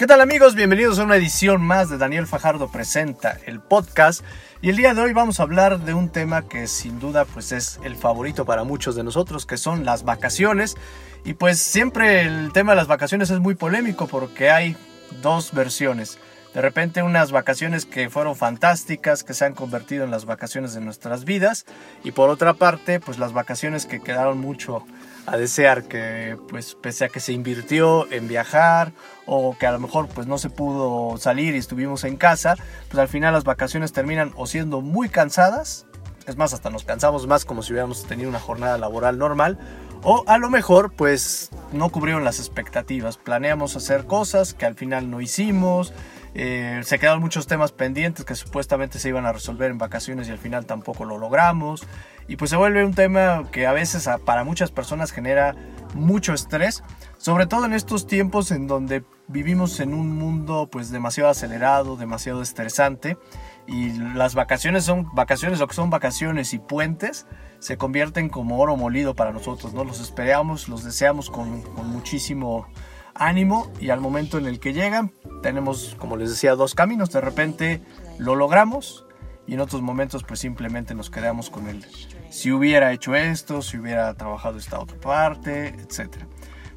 ¿Qué tal amigos? Bienvenidos a una edición más de Daniel Fajardo Presenta, el podcast. Y el día de hoy vamos a hablar de un tema que sin duda pues es el favorito para muchos de nosotros, que son las vacaciones. Y pues siempre el tema de las vacaciones es muy polémico porque hay dos versiones. De repente unas vacaciones que fueron fantásticas, que se han convertido en las vacaciones de nuestras vidas. Y por otra parte, pues las vacaciones que quedaron mucho a desear que pues pese a que se invirtió en viajar o que a lo mejor pues no se pudo salir y estuvimos en casa, pues al final las vacaciones terminan o siendo muy cansadas, es más hasta nos cansamos más como si hubiéramos tenido una jornada laboral normal o a lo mejor pues no cubrieron las expectativas, planeamos hacer cosas que al final no hicimos, eh, se quedaron muchos temas pendientes que supuestamente se iban a resolver en vacaciones y al final tampoco lo logramos. Y pues se vuelve un tema que a veces para muchas personas genera mucho estrés, sobre todo en estos tiempos en donde vivimos en un mundo pues demasiado acelerado, demasiado estresante y las vacaciones son vacaciones, lo que son vacaciones y puentes se convierten como oro molido para nosotros, ¿no? Los esperamos, los deseamos con, con muchísimo ánimo y al momento en el que llegan tenemos, como les decía, dos caminos. De repente lo logramos y en otros momentos pues simplemente nos quedamos con el si hubiera hecho esto, si hubiera trabajado esta otra parte, etc.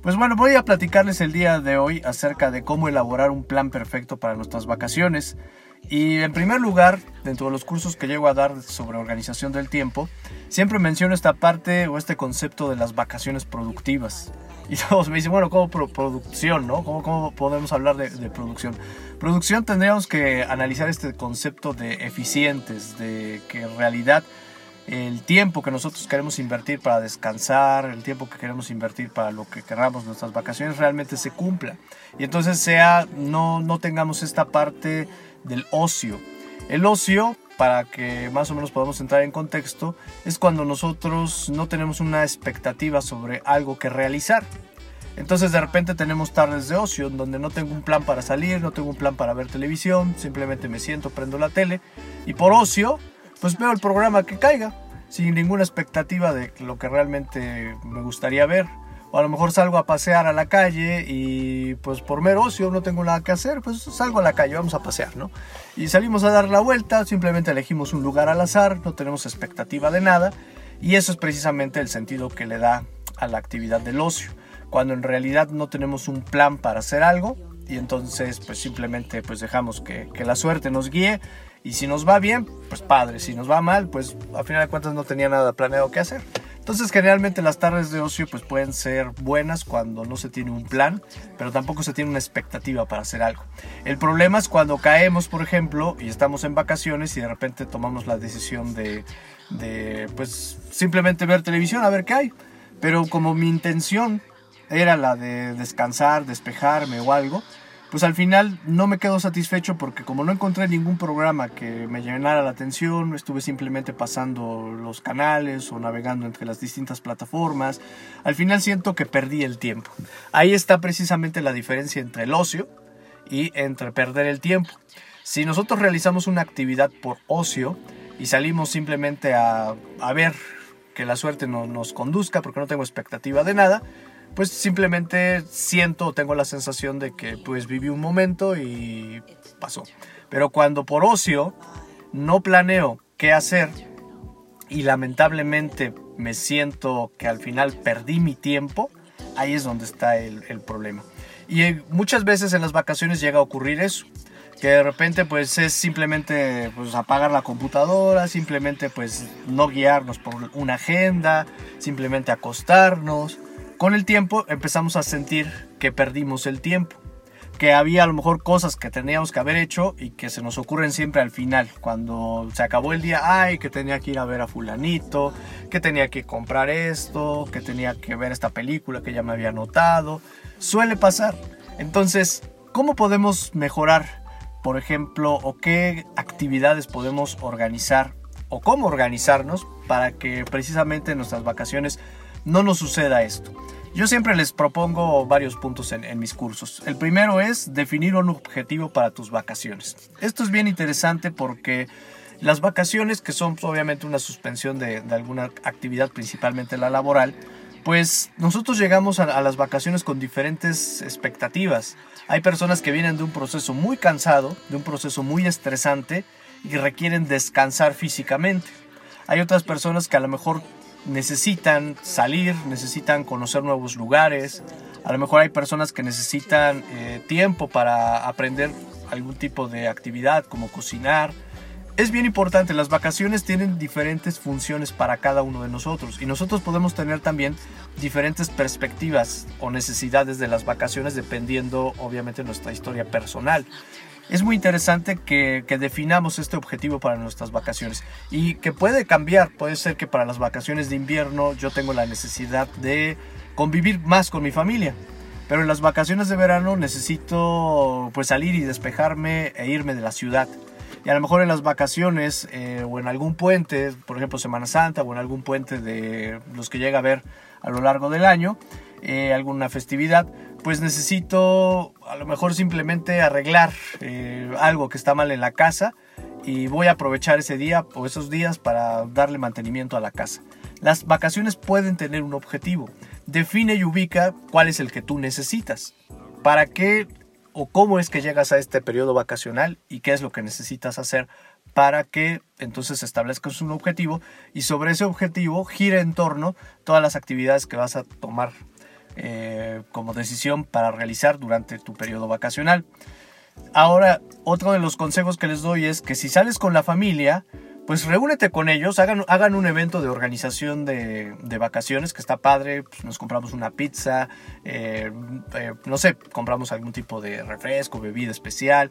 Pues bueno, voy a platicarles el día de hoy acerca de cómo elaborar un plan perfecto para nuestras vacaciones. Y en primer lugar, dentro de los cursos que llego a dar sobre organización del tiempo, siempre menciono esta parte o este concepto de las vacaciones productivas. Y todos me dicen, bueno, ¿cómo producción, no? ¿Cómo, ¿Cómo, podemos hablar de, de, producción? Producción tendríamos que analizar este concepto de eficientes, de que en realidad el tiempo que nosotros queremos invertir para descansar, el tiempo que queremos invertir para lo que queramos nuestras vacaciones realmente se cumpla. Y entonces sea, no, no tengamos esta parte del ocio. El ocio para que más o menos podamos entrar en contexto, es cuando nosotros no tenemos una expectativa sobre algo que realizar. Entonces de repente tenemos tardes de ocio donde no tengo un plan para salir, no tengo un plan para ver televisión, simplemente me siento, prendo la tele y por ocio pues veo el programa que caiga sin ninguna expectativa de lo que realmente me gustaría ver o a lo mejor salgo a pasear a la calle y pues por mero ocio no tengo nada que hacer, pues salgo a la calle, vamos a pasear, ¿no? Y salimos a dar la vuelta, simplemente elegimos un lugar al azar, no tenemos expectativa de nada y eso es precisamente el sentido que le da a la actividad del ocio, cuando en realidad no tenemos un plan para hacer algo y entonces pues simplemente pues dejamos que, que la suerte nos guíe y si nos va bien, pues padre, si nos va mal, pues a final de cuentas no tenía nada planeado que hacer. Entonces generalmente las tardes de ocio pues pueden ser buenas cuando no se tiene un plan, pero tampoco se tiene una expectativa para hacer algo. El problema es cuando caemos, por ejemplo, y estamos en vacaciones y de repente tomamos la decisión de, de pues simplemente ver televisión a ver qué hay. Pero como mi intención era la de descansar, despejarme o algo, pues al final no me quedo satisfecho porque como no encontré ningún programa que me llenara la atención, estuve simplemente pasando los canales o navegando entre las distintas plataformas, al final siento que perdí el tiempo. Ahí está precisamente la diferencia entre el ocio y entre perder el tiempo. Si nosotros realizamos una actividad por ocio y salimos simplemente a, a ver que la suerte no, nos conduzca porque no tengo expectativa de nada, pues simplemente siento tengo la sensación de que pues viví un momento y pasó. Pero cuando por ocio no planeo qué hacer y lamentablemente me siento que al final perdí mi tiempo, ahí es donde está el, problema. Y muchas veces en las vacaciones llega a ocurrir eso que de repente pues es simplemente pues apagar la computadora, simplemente pues no guiarnos por una agenda, simplemente acostarnos, con el tiempo empezamos a sentir que perdimos el tiempo, que había a lo mejor cosas que teníamos que haber hecho y que se nos ocurren siempre al final, cuando se acabó el día, ay, que tenía que ir a ver a fulanito, que tenía que comprar esto, que tenía que ver esta película que ya me había notado, suele pasar. Entonces, ¿cómo podemos mejorar, por ejemplo, o qué actividades podemos organizar o cómo organizarnos para que precisamente en nuestras vacaciones no nos suceda esto. Yo siempre les propongo varios puntos en, mis cursos. El primero es definir un objetivo para tus vacaciones. Esto es bien interesante porque las vacaciones, que son obviamente una suspensión de, alguna actividad, principalmente la laboral, Pues nosotros llegamos a, las vacaciones con diferentes expectativas. Hay personas que vienen de un proceso muy cansado, de un proceso muy estresante y requieren descansar físicamente. Hay otras personas que a lo mejor necesitan salir, necesitan conocer nuevos lugares. A lo mejor hay personas que necesitan eh, tiempo para aprender algún tipo de actividad como cocinar, es bien importante, las vacaciones tienen diferentes funciones para cada uno de nosotros y nosotros podemos tener también diferentes perspectivas o necesidades de las vacaciones dependiendo obviamente de nuestra historia personal. Es muy interesante que, definamos este objetivo para nuestras vacaciones y que puede cambiar, puede ser que para las vacaciones de invierno yo tengo la necesidad de convivir más con mi familia. Pero en las vacaciones de verano necesito pues salir y despejarme e irme de la ciudad y a lo mejor en las vacaciones eh, o en algún puente, por ejemplo Semana Santa o en algún puente de los que llega a ver a lo largo del año, eh, alguna festividad, pues necesito a lo mejor simplemente arreglar eh, algo que está mal en la casa y voy a aprovechar ese día o esos días para darle mantenimiento a la casa. Las vacaciones pueden tener un objetivo. Define y ubica cuál es el que tú necesitas. ¿Para qué o cómo es que llegas a este periodo vacacional y qué es lo que necesitas hacer para que entonces establezcas un objetivo y sobre ese objetivo gira en torno todas las actividades que vas a tomar eh, como decisión para realizar durante tu periodo vacacional. Ahora, otro de los consejos que les doy es que si sales con la familia, pues reúnete con ellos, hagan, un evento de organización de, vacaciones que está padre, pues nos compramos una pizza, eh, eh, no sé, compramos algún tipo de refresco, bebida especial,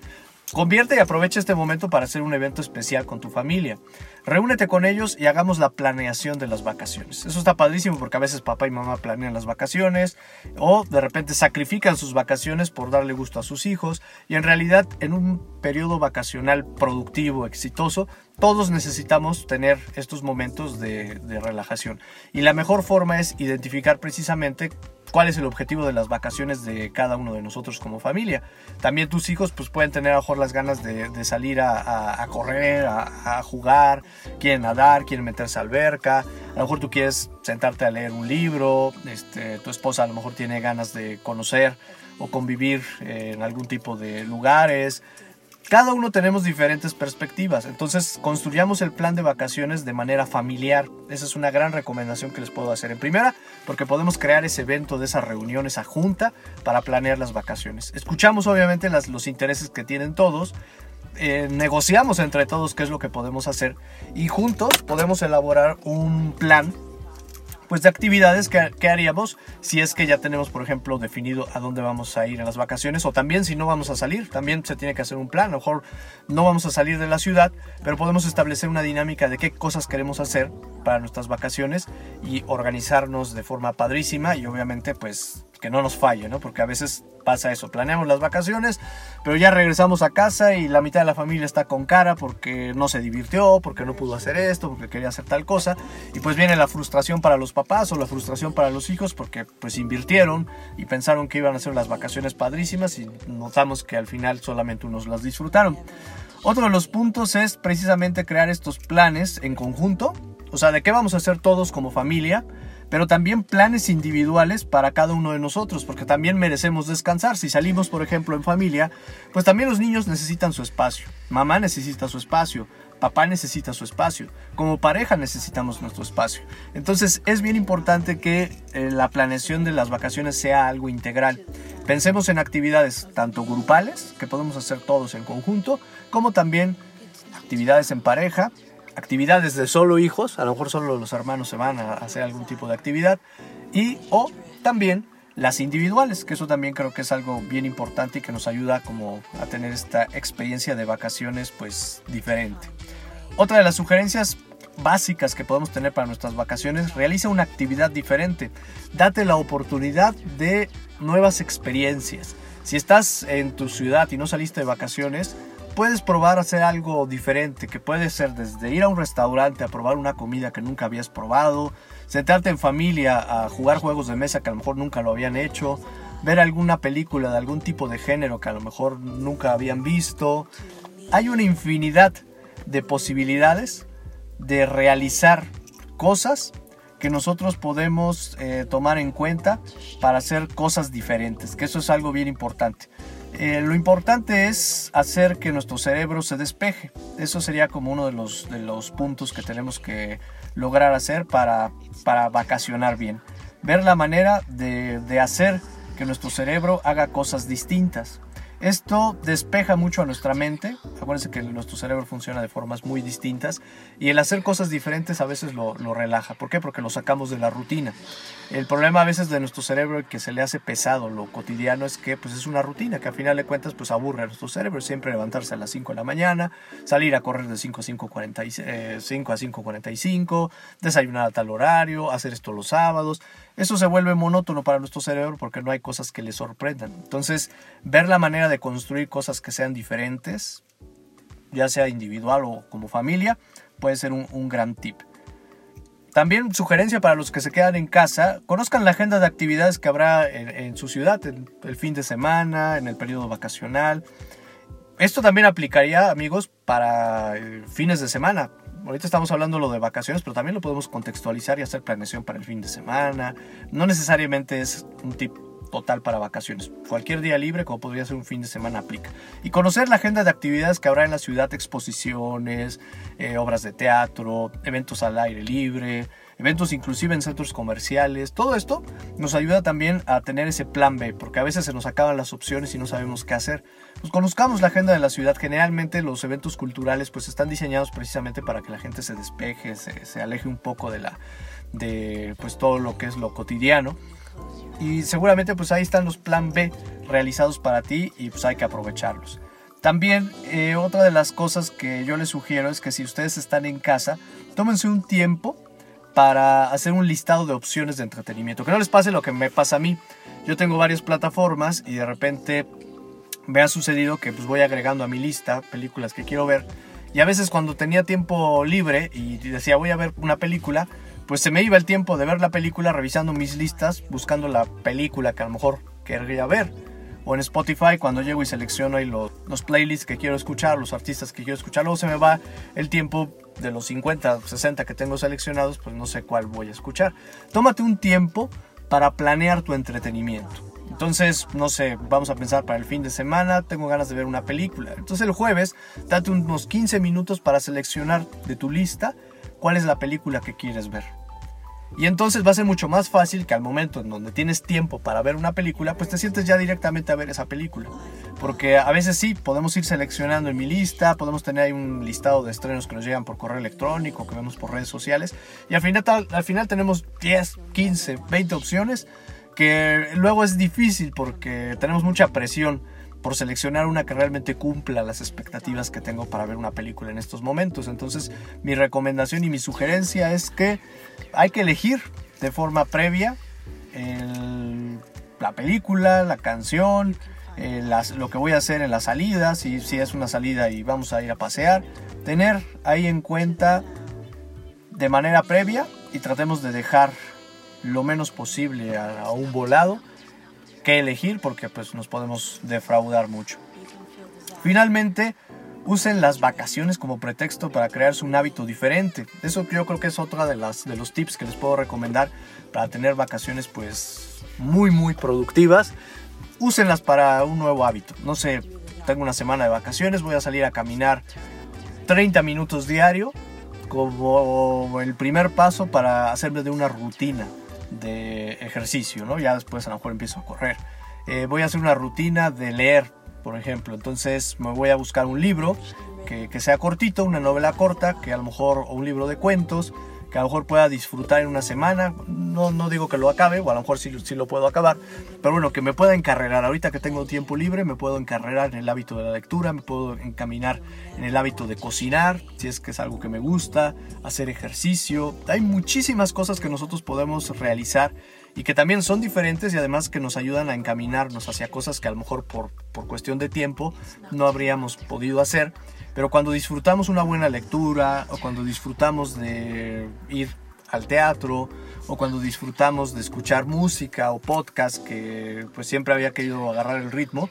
Convierte y aprovecha este momento para hacer un evento especial con tu familia. Reúnete con ellos y hagamos la planeación de las vacaciones. Eso está padrísimo porque a veces papá y mamá planean las vacaciones o de repente sacrifican sus vacaciones por darle gusto a sus hijos y en realidad en un periodo vacacional productivo, exitoso, todos necesitamos tener estos momentos de, de relajación. Y la mejor forma es identificar precisamente cuál es el objetivo de las vacaciones de cada uno de nosotros como familia. También tus hijos pues pueden tener a lo mejor las ganas de, salir a, correr, a, jugar, quieren nadar, quieren meterse a alberca, a lo mejor tú quieres sentarte a leer un libro, este, tu esposa a lo mejor tiene ganas de conocer o convivir en algún tipo de lugares, cada uno tenemos diferentes perspectivas, entonces construyamos el plan de vacaciones de manera familiar. Esa es una gran recomendación que les puedo hacer. En primera, porque podemos crear ese evento de esa reunión, esa junta para planear las vacaciones. Escuchamos obviamente los intereses que tienen todos, eh, negociamos entre todos qué es lo que podemos hacer y juntos podemos elaborar un plan pues de actividades que, haríamos si es que ya tenemos, por ejemplo, definido a dónde vamos a ir en las vacaciones o también si no vamos a salir, también se tiene que hacer un plan. A lo mejor no vamos a salir de la ciudad, pero podemos establecer una dinámica de qué cosas queremos hacer para nuestras vacaciones y organizarnos de forma padrísima y obviamente pues que no nos falle, ¿no? Porque a veces pasa eso, planeamos las vacaciones, pero ya regresamos a casa y la mitad de la familia está con cara porque no se divirtió, porque no pudo hacer esto, porque quería hacer tal cosa, y pues viene la frustración para los papás o la frustración para los hijos porque pues invirtieron y pensaron que iban a ser las vacaciones padrísimas y notamos que al final solamente unos las disfrutaron. Otro de los puntos es precisamente crear estos planes en conjunto, o sea, de qué vamos a hacer todos como familia, pero también planes individuales para cada uno de nosotros, porque también merecemos descansar. Si salimos, por ejemplo, en familia, pues también los niños necesitan su espacio. Mamá necesita su espacio, papá necesita su espacio, como pareja necesitamos nuestro espacio. Entonces es bien importante que eh, la planeación de las vacaciones sea algo integral. Pensemos en actividades tanto grupales, que podemos hacer todos en conjunto, como también actividades en pareja, actividades de solo hijos, a lo mejor solo los hermanos se van a hacer algún tipo de actividad, y o también las individuales, que eso también creo que es algo bien importante y que nos ayuda como a tener esta experiencia de vacaciones pues diferente. Otra de las sugerencias básicas que podemos tener para nuestras vacaciones, realiza una actividad diferente. Date la oportunidad de nuevas experiencias. Si estás en tu ciudad y no saliste de vacaciones, puedes probar hacer algo diferente, que puede ser desde ir a un restaurante a probar una comida que nunca habías probado, sentarte en familia a jugar juegos de mesa que a lo mejor nunca lo habían hecho, ver alguna película de algún tipo de género que a lo mejor nunca habían visto. Hay una infinidad de posibilidades de realizar cosas que nosotros podemos eh, tomar en cuenta para hacer cosas diferentes, que eso es algo bien importante. Eh, lo importante es hacer que nuestro cerebro se despeje. Eso sería como uno de los, de los puntos que tenemos que lograr hacer para, para vacacionar bien. Ver la manera de, de hacer que nuestro cerebro haga cosas distintas. Esto despeja mucho a nuestra mente. Acuérdense que nuestro cerebro funciona de formas muy distintas y el hacer cosas diferentes a veces lo, relaja. ¿Por qué? Porque lo sacamos de la rutina. El problema a veces de nuestro cerebro que se le hace pesado lo cotidiano es que pues es una rutina que a final de cuentas pues aburre a nuestro cerebro. Siempre levantarse a las 5 de la mañana, salir a correr de 5 a 5.45, eh, 5 a 5.45, desayunar a tal horario, hacer esto los sábados eso se vuelve monótono para nuestro cerebro porque no hay cosas que le sorprendan. Entonces, ver la manera de construir cosas que sean diferentes, ya sea individual o como familia, puede ser un, gran tip. También sugerencia para los que se quedan en casa, conozcan la agenda de actividades que habrá en, su ciudad, el fin de semana, en el periodo vacacional. Esto también aplicaría, amigos, para eh, fines de semana ahorita estamos hablando lo de vacaciones, pero también lo podemos contextualizar y hacer planeación para el fin de semana. No necesariamente es un tip total para vacaciones. Cualquier día libre, como podría ser un fin de semana, aplica. Y conocer la agenda de actividades que habrá en la ciudad, exposiciones, eh, obras de teatro, eventos al aire libre, eventos inclusive en centros comerciales. Todo esto nos ayuda también a tener ese plan B, porque a veces se nos acaban las opciones y no sabemos qué hacer. Pues conozcamos la agenda de la ciudad. Generalmente los eventos culturales pues están diseñados precisamente para que la gente se despeje, se, aleje un poco de la de pues todo lo que es lo cotidiano. Y seguramente pues ahí están los plan B realizados para ti y pues hay que aprovecharlos. También eh, otra de las cosas que yo les sugiero es que si ustedes están en casa, tómense un tiempo para hacer un listado de opciones de entretenimiento. Que no les pase lo que me pasa a mí. Yo tengo varias plataformas y de repente me ha sucedido que pues voy agregando a mi lista películas que quiero ver. Y a veces cuando tenía tiempo libre y decía voy a ver una película, pues se me iba el tiempo de ver la película revisando mis listas, buscando la película que a lo mejor querría ver. O en Spotify cuando llego y selecciono ahí los, los playlists que quiero escuchar, los artistas que quiero escuchar, luego se me va el tiempo de los 50, 60 que tengo seleccionados, pues no sé cuál voy a escuchar. Tómate un tiempo para planear tu entretenimiento. Entonces, no sé, vamos a pensar para el fin de semana, tengo ganas de ver una película. Entonces el jueves, date unos 15 minutos para seleccionar de tu lista cuál es la película que quieres ver. Y entonces va a ser mucho más fácil que al momento en donde tienes tiempo para ver una película, pues te sientes ya directamente a ver esa película. Porque a veces sí, podemos ir seleccionando en mi lista, podemos tener ahí un listado de estrenos que nos llegan por correo electrónico, que vemos por redes sociales, y al final, al final tenemos 10, 15, 20 opciones, que luego es difícil porque tenemos mucha presión por seleccionar una que realmente cumpla las expectativas que tengo para ver una película en estos momentos. Entonces mi recomendación y mi sugerencia es que hay que elegir de forma previa la película, la canción, eh, lo que voy a hacer en la salida, si, si es una salida y vamos a ir a pasear, tener ahí en cuenta de manera previa y tratemos de dejar lo menos posible a un volado que elegir porque pues nos podemos defraudar mucho. Finalmente, usen las vacaciones como pretexto para crearse un hábito diferente. Eso yo creo que es otra de, las, de los tips que les puedo recomendar para tener vacaciones pues muy muy productivas. Úsenlas para un nuevo hábito. No sé, tengo una semana de vacaciones, voy a salir a caminar 30 minutos diario como el primer paso para hacerme de una rutina de ejercicio, ¿no? Ya después a lo mejor empiezo a correr. Eh, voy a hacer una rutina de leer, por ejemplo. Entonces me voy a buscar un libro que, que, sea cortito, una novela corta, que a lo mejor, o un libro de cuentos, que a lo mejor pueda disfrutar en una semana. No, no digo que lo acabe, o a lo mejor sí, sí, lo puedo acabar, pero bueno, que me pueda encarrerar. Ahorita que tengo tiempo libre, me puedo encarrerar en el hábito de la lectura, me puedo encaminar en el hábito de cocinar, si es que es algo que me gusta, hacer ejercicio. Hay muchísimas cosas que nosotros podemos realizar y que también son diferentes y además que nos ayudan a encaminarnos hacia cosas que a lo mejor por, por cuestión de tiempo no habríamos podido hacer. Pero cuando disfrutamos una buena lectura o cuando disfrutamos de ir al teatro o cuando disfrutamos de escuchar música o podcast que pues siempre había querido agarrar el ritmo,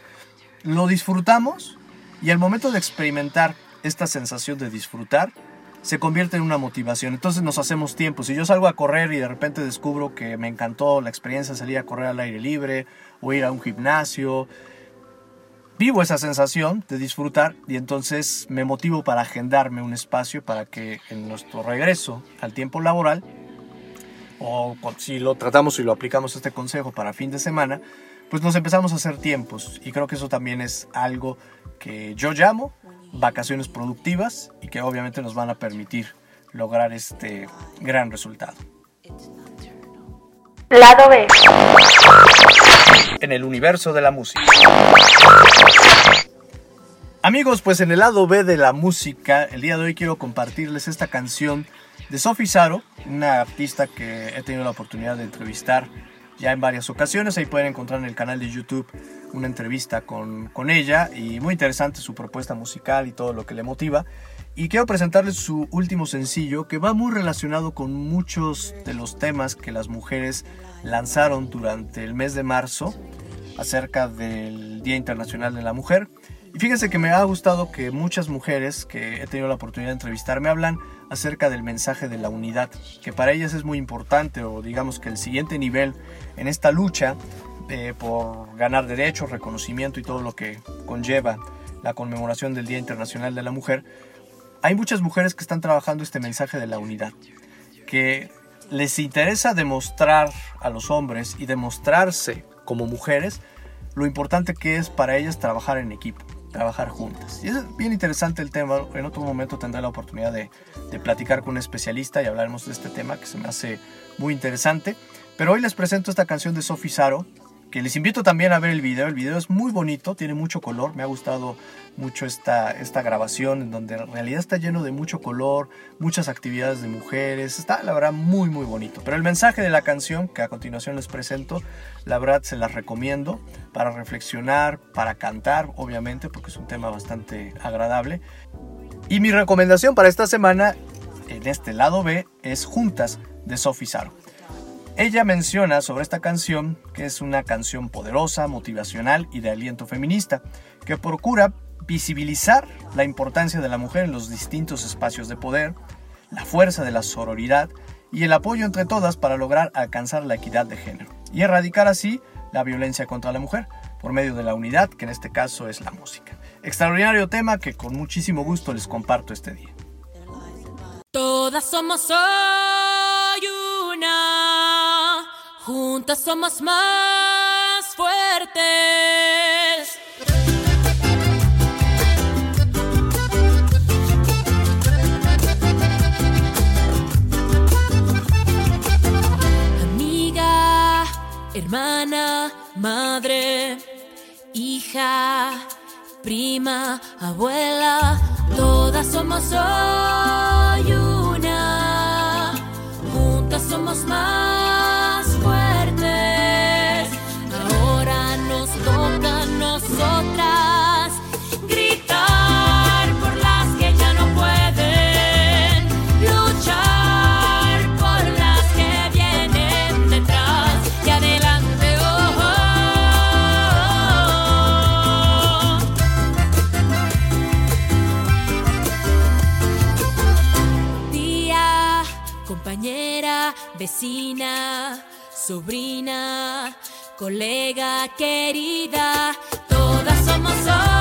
lo disfrutamos y al momento de experimentar esta sensación de disfrutar, se convierte en una motivación. Entonces nos hacemos tiempo. Si yo salgo a correr y de repente descubro que me encantó la experiencia salir a correr al aire libre o ir a un gimnasio, vivo esa sensación de disfrutar y entonces me motivo para agendarme un espacio para que en nuestro regreso al tiempo laboral, o si lo tratamos y lo aplicamos este consejo para fin de semana, pues nos empezamos a hacer tiempos y creo que eso también es algo que yo llamo vacaciones productivas y que obviamente nos van a permitir lograr este gran resultado. Lado B. En el universo de la música. Amigos, pues en el lado B de la música, el día de hoy quiero compartirles esta canción de Sophie Saro, una artista que he tenido la oportunidad de entrevistar ya en varias ocasiones. Ahí pueden encontrar en el canal de YouTube una entrevista con, con ella y muy interesante su propuesta musical y todo lo que le motiva. Y quiero presentarles su último sencillo que va muy relacionado con muchos de los temas que las mujeres lanzaron durante el mes de marzo acerca del Día Internacional de la Mujer. Y fíjense que me ha gustado que muchas mujeres que he tenido la oportunidad de entrevistar me hablan acerca del mensaje de la unidad, que para ellas es muy importante o digamos que el siguiente nivel en esta lucha eh, por ganar derechos, reconocimiento y todo lo que conlleva la conmemoración del Día Internacional de la Mujer, hay muchas mujeres que están trabajando este mensaje de la unidad, que les interesa demostrar a los hombres y demostrarse como mujeres lo importante que es para ellas trabajar en equipo trabajar juntas. Y es bien interesante el tema. En otro momento tendré la oportunidad de, platicar con un especialista y hablaremos de este tema que se me hace muy interesante. Pero hoy les presento esta canción de Sophie Saro, que les invito también a ver el video. El video es muy bonito, tiene mucho color. Me ha gustado mucho esta, esta grabación en donde en realidad está lleno de mucho color, muchas actividades de mujeres. Está la verdad muy muy bonito. Pero el mensaje de la canción que a continuación les presento, la verdad se las recomiendo para reflexionar, para cantar, obviamente, porque es un tema bastante agradable. Y mi recomendación para esta semana en este lado B es Juntas de Sophie Saro. Ella menciona sobre esta canción que es una canción poderosa, motivacional y de aliento feminista, que procura visibilizar la importancia de la mujer en los distintos espacios de poder, la fuerza de la sororidad y el apoyo entre todas para lograr alcanzar la equidad de género y erradicar así la violencia contra la mujer por medio de la unidad, que en este caso es la música. Extraordinario tema que con muchísimo gusto les comparto este día. Todas somos Juntas somos más fuertes. Amiga, hermana, madre, hija, prima, abuela, todas somos hoy una. Juntas somos más compañera, vecina, sobrina colega querida, todas somos hoy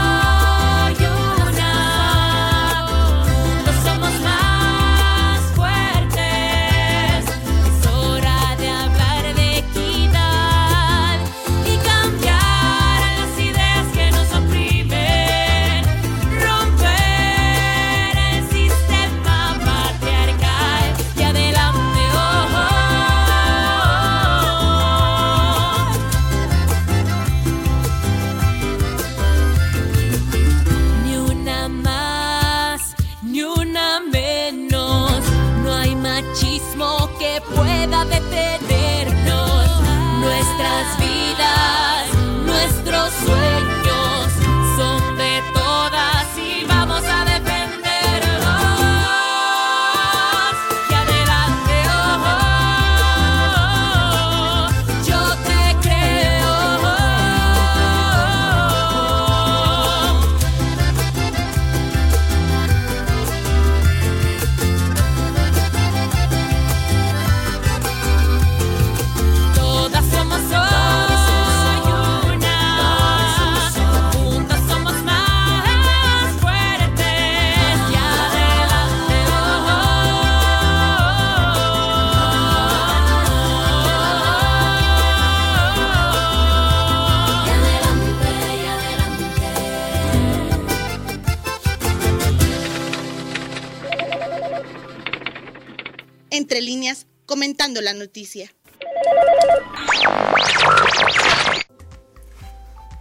la noticia.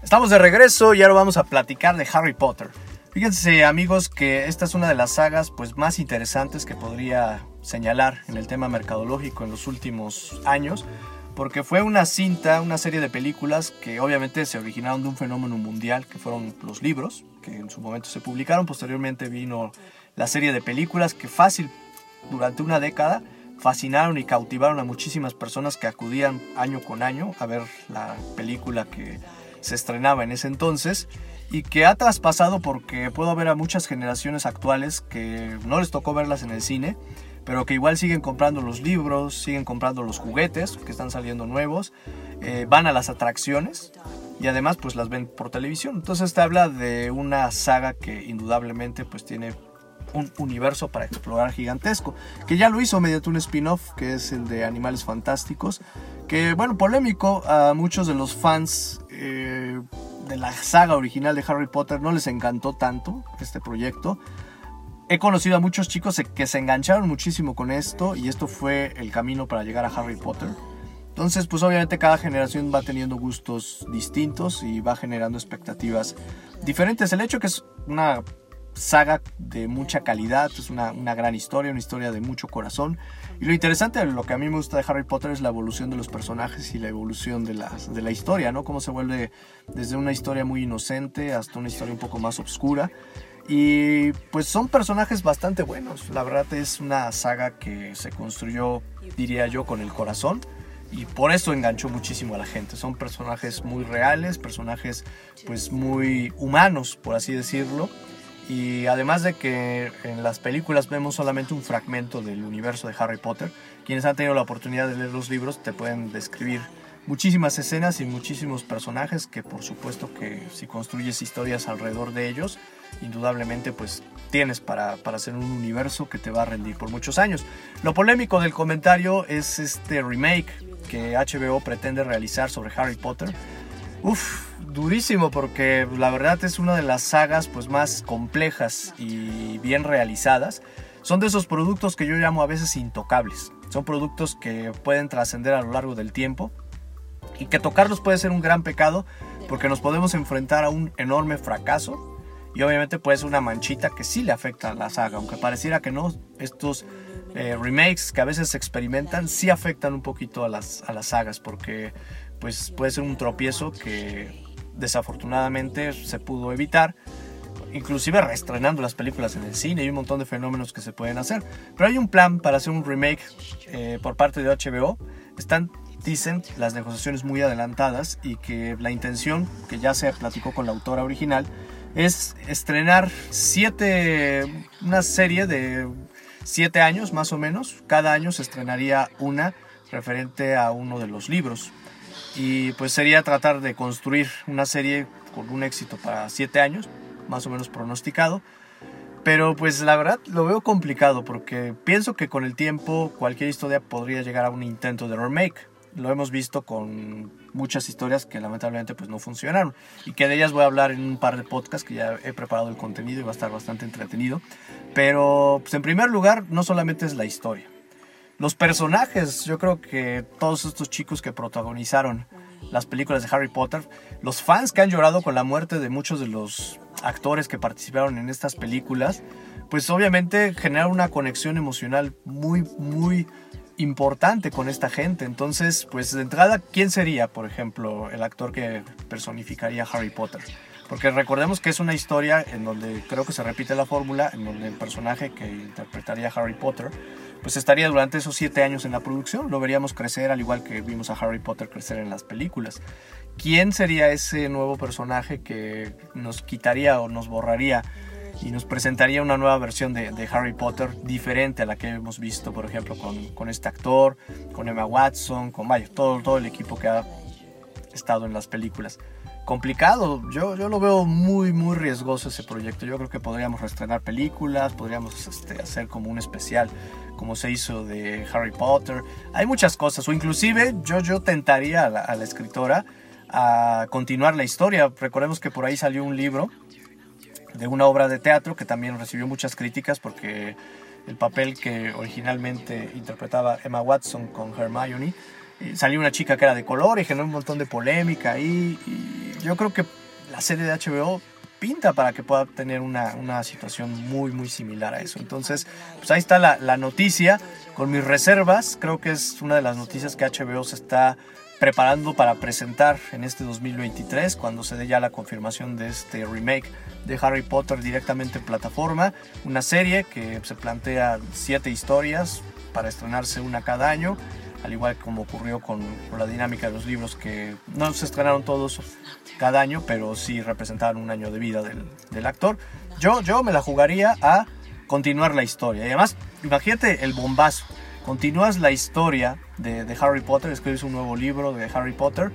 Estamos de regreso y ahora vamos a platicar de Harry Potter. Fíjense amigos que esta es una de las sagas pues, más interesantes que podría señalar en el tema mercadológico en los últimos años, porque fue una cinta, una serie de películas que obviamente se originaron de un fenómeno mundial, que fueron los libros, que en su momento se publicaron, posteriormente vino la serie de películas que fácil, durante una década, fascinaron y cautivaron a muchísimas personas que acudían año con año a ver la película que se estrenaba en ese entonces y que ha traspasado porque puedo ver a muchas generaciones actuales que no les tocó verlas en el cine, pero que igual siguen comprando los libros, siguen comprando los juguetes que están saliendo nuevos, eh, van a las atracciones y además pues las ven por televisión. Entonces te habla de una saga que indudablemente pues tiene un universo para explorar gigantesco, que ya lo hizo mediante un spin-off que es el de Animales Fantásticos, que bueno, polémico a muchos de los fans eh, de la saga original de Harry Potter no les encantó tanto este proyecto. He conocido a muchos chicos que se engancharon muchísimo con esto y esto fue el camino para llegar a Harry Potter. Entonces, pues obviamente cada generación va teniendo gustos distintos y va generando expectativas diferentes. El hecho que es una saga de mucha calidad, es una, gran historia, una historia de mucho corazón. Y lo interesante, lo que a mí me gusta de Harry Potter es la evolución de los personajes y la evolución de la, de la historia, ¿no? Cómo se vuelve desde una historia muy inocente hasta una historia un poco más oscura. Y pues son personajes bastante buenos. La verdad es una saga que se construyó, diría yo, con el corazón. Y por eso enganchó muchísimo a la gente. Son personajes muy reales, personajes pues muy humanos, por así decirlo y además de que en las películas vemos solamente un fragmento del universo de Harry Potter, quienes han tenido la oportunidad de leer los libros te pueden describir muchísimas escenas y muchísimos personajes que por supuesto que si construyes historias alrededor de ellos, indudablemente pues tienes para, para hacer un universo que te va a rendir por muchos años. Lo polémico del comentario es este remake que HBO pretende realizar sobre Harry Potter. Uf, durísimo porque la verdad es una de las sagas pues más complejas y bien realizadas. Son de esos productos que yo llamo a veces intocables. Son productos que pueden trascender a lo largo del tiempo y que tocarlos puede ser un gran pecado porque nos podemos enfrentar a un enorme fracaso y obviamente puede ser una manchita que sí le afecta a la saga, aunque pareciera que no, estos eh, remakes que a veces se experimentan sí afectan un poquito a las, a las sagas porque pues puede ser un tropiezo que desafortunadamente se pudo evitar, inclusive reestrenando las películas en el cine y un montón de fenómenos que se pueden hacer. Pero hay un plan para hacer un remake eh, por parte de HBO. Están, dicen, las negociaciones muy adelantadas y que la intención, que ya se platicó con la autora original, es estrenar siete, una serie de siete años más o menos. Cada año se estrenaría una referente a uno de los libros y pues sería tratar de construir una serie con un éxito para siete años, más o menos pronosticado. Pero pues la verdad lo veo complicado porque pienso que con el tiempo cualquier historia podría llegar a un intento de remake. Lo hemos visto con muchas historias que lamentablemente pues no funcionaron y que de ellas voy a hablar en un par de podcasts que ya he preparado el contenido y va a estar bastante entretenido. Pero pues en primer lugar no solamente es la historia, los personajes, yo creo que todos estos chicos que protagonizaron las películas de Harry Potter, los fans que han llorado con la muerte de muchos de los actores que participaron en estas películas, pues obviamente generaron una conexión emocional muy, muy importante con esta gente. Entonces, pues de entrada, ¿quién sería, por ejemplo, el actor que personificaría Harry Potter? Porque recordemos que es una historia en donde creo que se repite la fórmula, en donde el personaje que interpretaría Harry Potter pues estaría durante esos siete años en la producción. Lo veríamos crecer al igual que vimos a Harry Potter crecer en las películas. ¿Quién sería ese nuevo personaje que nos quitaría o nos borraría y nos presentaría una nueva versión de, Harry Potter diferente a la que hemos visto, por ejemplo, con, este actor, con Emma Watson, con vaya, todo, todo el equipo que ha estado en las películas? Complicado. Yo, yo lo veo muy, muy riesgoso ese proyecto. Yo creo que podríamos reestrenar películas, podríamos este, hacer como un especial como se hizo de Harry Potter. Hay muchas cosas, o inclusive yo, yo tentaría a la, escritora a continuar la historia. Recordemos que por ahí salió un libro de una obra de teatro que también recibió muchas críticas porque el papel que originalmente interpretaba Emma Watson con Hermione. Salió una chica que era de color y generó un montón de polémica ahí. Y yo creo que la serie de HBO pinta para que pueda tener una, una situación muy, muy similar a eso. Entonces, pues ahí está la, la noticia. Con mis reservas, creo que es una de las noticias que HBO se está preparando para presentar en este 2023, cuando se dé ya la confirmación de este remake de Harry Potter directamente en plataforma. Una serie que se plantea siete historias para estrenarse una cada año, al igual como ocurrió con, la dinámica de los libros que no se estrenaron todos cada año, pero sí representaban un año de vida del, actor. Yo, yo me la jugaría a continuar la historia. Y además, imagínate el bombazo. Continúas la historia de, Harry Potter, escribes un nuevo libro de Harry Potter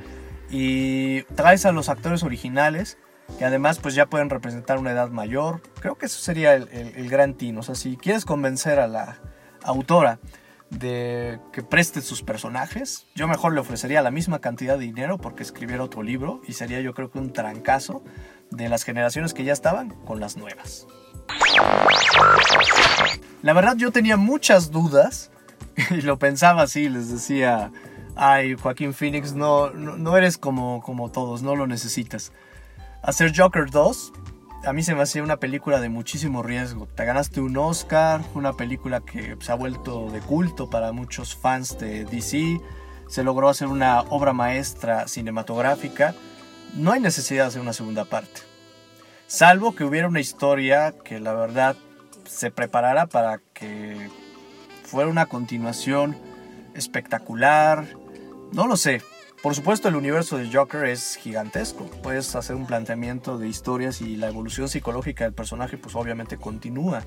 y traes a los actores originales que además pues ya pueden representar una edad mayor. Creo que eso sería el, el, el gran tino. O sea, si quieres convencer a la autora de que preste sus personajes, yo mejor le ofrecería la misma cantidad de dinero porque escribiera otro libro y sería yo creo que un trancazo de las generaciones que ya estaban con las nuevas. La verdad yo tenía muchas dudas y lo pensaba así, les decía, ay Joaquín Phoenix, no, no, eres como, como todos, no lo necesitas. Hacer Joker 2, a mí se me hacía una película de muchísimo riesgo. Te ganaste un Oscar, una película que se ha vuelto de culto para muchos fans de DC, se logró hacer una obra maestra cinematográfica. No hay necesidad de hacer una segunda parte. Salvo que hubiera una historia que la verdad se preparara para que fuera una continuación espectacular. No lo sé. Por supuesto, el universo de Joker es gigantesco. Puedes hacer un planteamiento de historias y la evolución psicológica del personaje, pues obviamente continúa.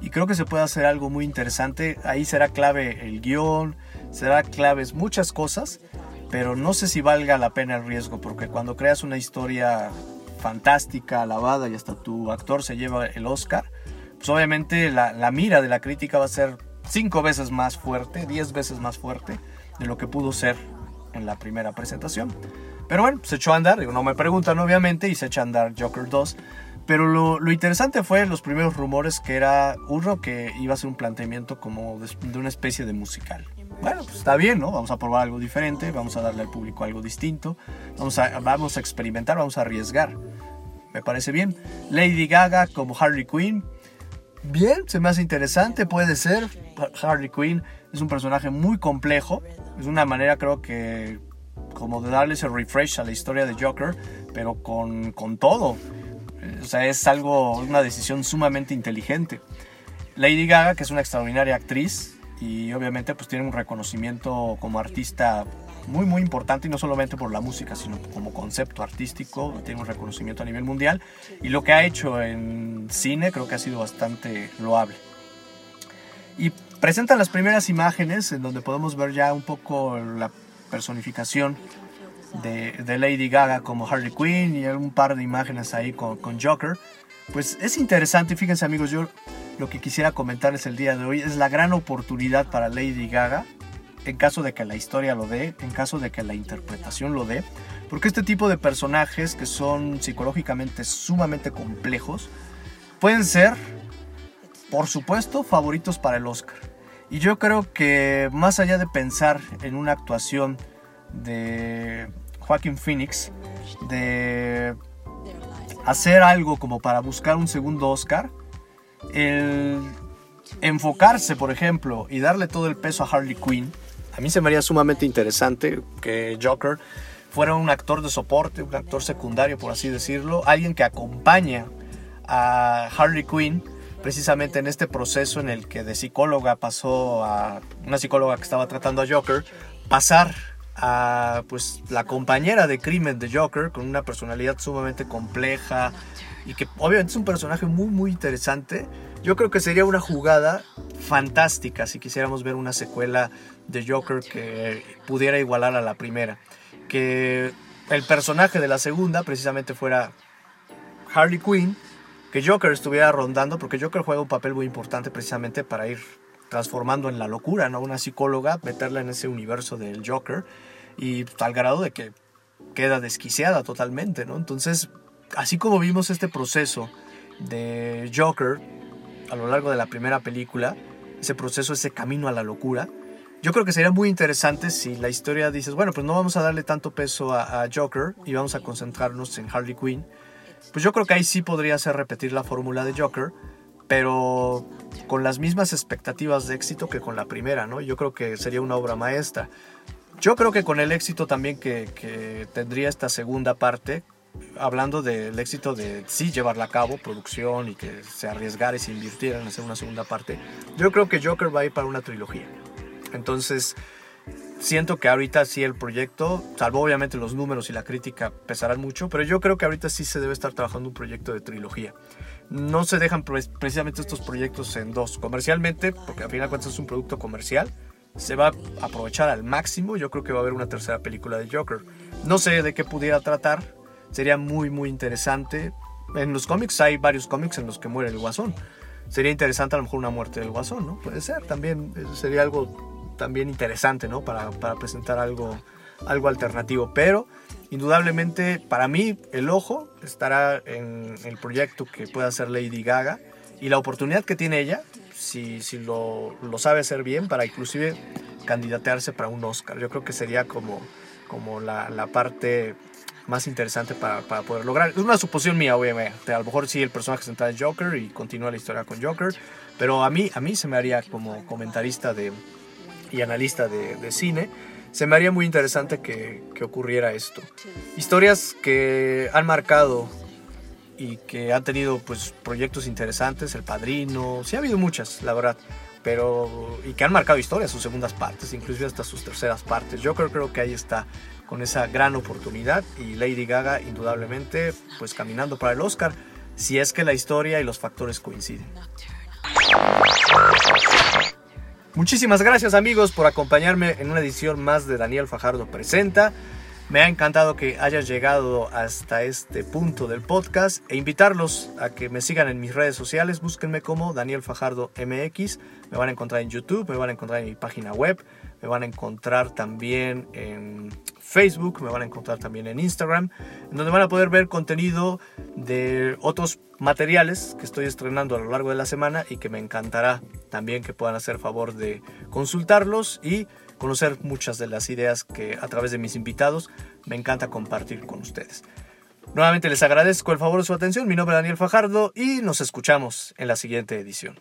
Y creo que se puede hacer algo muy interesante. Ahí será clave el guion, será claves muchas cosas, pero no sé si valga la pena el riesgo, porque cuando creas una historia fantástica, alabada y hasta tu actor se lleva el Oscar, pues obviamente la, la mira de la crítica va a ser cinco veces más fuerte, diez veces más fuerte de lo que pudo ser en la primera presentación. Pero bueno, se echó a andar, no me preguntan obviamente, y se echa a andar Joker 2. Pero lo, interesante fue los primeros rumores que era uno que iba a ser un planteamiento como de, de, una especie de musical. Bueno, pues está bien, ¿no? Vamos a probar algo diferente, vamos a darle al público algo distinto, vamos a, vamos a experimentar, vamos a arriesgar. Me parece bien. Lady Gaga como Harley Quinn. Bien, se me hace interesante, puede ser. Harley Quinn es un personaje muy complejo. Es una manera, creo que, como de darle ese refresh a la historia de Joker, pero con, con todo. O sea, es algo, una decisión sumamente inteligente. Lady Gaga, que es una extraordinaria actriz y obviamente pues tiene un reconocimiento como artista muy muy importante y no solamente por la música, sino como concepto artístico, tiene un reconocimiento a nivel mundial y lo que ha hecho en cine creo que ha sido bastante loable. Y presentan las primeras imágenes en donde podemos ver ya un poco la personificación de, de, Lady Gaga como Harley Quinn y un par de imágenes ahí con, con, Joker. Pues es interesante, fíjense amigos, yo lo que quisiera comentarles el día de hoy es la gran oportunidad para Lady Gaga, en caso de que la historia lo dé, en caso de que la interpretación lo dé, porque este tipo de personajes que son psicológicamente sumamente complejos, pueden ser, por supuesto, favoritos para el Oscar. Y yo creo que más allá de pensar en una actuación de Joaquin Phoenix, de hacer algo como para buscar un segundo Oscar, el enfocarse, por ejemplo, y darle todo el peso a Harley Quinn, a mí se me haría sumamente interesante que Joker fuera un actor de soporte, un actor secundario, por así decirlo, alguien que acompaña a Harley Quinn precisamente en este proceso en el que de psicóloga pasó a una psicóloga que estaba tratando a Joker, pasar a pues la compañera de crimen de Joker con una personalidad sumamente compleja y que obviamente es un personaje muy muy interesante. Yo creo que sería una jugada fantástica si quisiéramos ver una secuela de Joker que pudiera igualar a la primera. Que el personaje de la segunda precisamente fuera Harley Quinn, que Joker estuviera rondando, porque Joker juega un papel muy importante precisamente para ir transformando en la locura, ¿no? Una psicóloga, meterla en ese universo del Joker y al grado de que queda desquiciada totalmente, ¿no? Entonces, así como vimos este proceso de Joker a lo largo de la primera película, ese proceso, ese camino a la locura. Yo creo que sería muy interesante si la historia dices, bueno, pues no vamos a darle tanto peso a, a Joker y vamos a concentrarnos en Harley Quinn. Pues yo creo que ahí sí podría ser repetir la fórmula de Joker, pero con las mismas expectativas de éxito que con la primera, ¿no? Yo creo que sería una obra maestra. Yo creo que con el éxito también que, que tendría esta segunda parte, hablando del éxito de sí llevarla a cabo, producción y que se arriesgara y se invirtiera en hacer una segunda parte, yo creo que Joker va a ir para una trilogía. Entonces, siento que ahorita sí el proyecto, salvo obviamente los números y la crítica pesarán mucho, pero yo creo que ahorita sí se debe estar trabajando un proyecto de trilogía. No se dejan pre- precisamente estos proyectos en dos. Comercialmente, porque al final de cuentas es un producto comercial, se va a aprovechar al máximo. Yo creo que va a haber una tercera película de Joker. No sé de qué pudiera tratar. Sería muy, muy interesante. En los cómics hay varios cómics en los que muere el guasón. Sería interesante a lo mejor una muerte del guasón, ¿no? Puede ser, también eh, sería algo también interesante, ¿no? Para, para presentar algo, algo alternativo. Pero indudablemente para mí el ojo estará en el proyecto que pueda hacer Lady Gaga y la oportunidad que tiene ella, si, si lo, lo sabe hacer bien, para inclusive candidatearse para un Oscar. Yo creo que sería como, como la, la parte más interesante para, para poder lograr. Es una suposición mía, obviamente. A lo mejor sí el personaje central es Joker y continúa la historia con Joker, pero a mí, a mí se me haría como comentarista de, y analista de, de cine, se me haría muy interesante que, que ocurriera esto. Historias que han marcado y que han tenido pues proyectos interesantes, El Padrino, sí ha habido muchas, la verdad, pero y que han marcado historias, sus segundas partes, inclusive hasta sus terceras partes. Yo creo, creo que ahí está con esa gran oportunidad y Lady Gaga indudablemente pues caminando para el Oscar si es que la historia y los factores coinciden. Muchísimas gracias amigos por acompañarme en una edición más de Daniel Fajardo Presenta. Me ha encantado que hayas llegado hasta este punto del podcast e invitarlos a que me sigan en mis redes sociales. Búsquenme como Daniel Fajardo MX. Me van a encontrar en YouTube, me van a encontrar en mi página web, me van a encontrar también en Facebook, me van a encontrar también en Instagram, en donde van a poder ver contenido de otros materiales que estoy estrenando a lo largo de la semana y que me encantará también que puedan hacer favor de consultarlos y conocer muchas de las ideas que a través de mis invitados me encanta compartir con ustedes. Nuevamente les agradezco el favor de su atención. Mi nombre es Daniel Fajardo y nos escuchamos en la siguiente edición.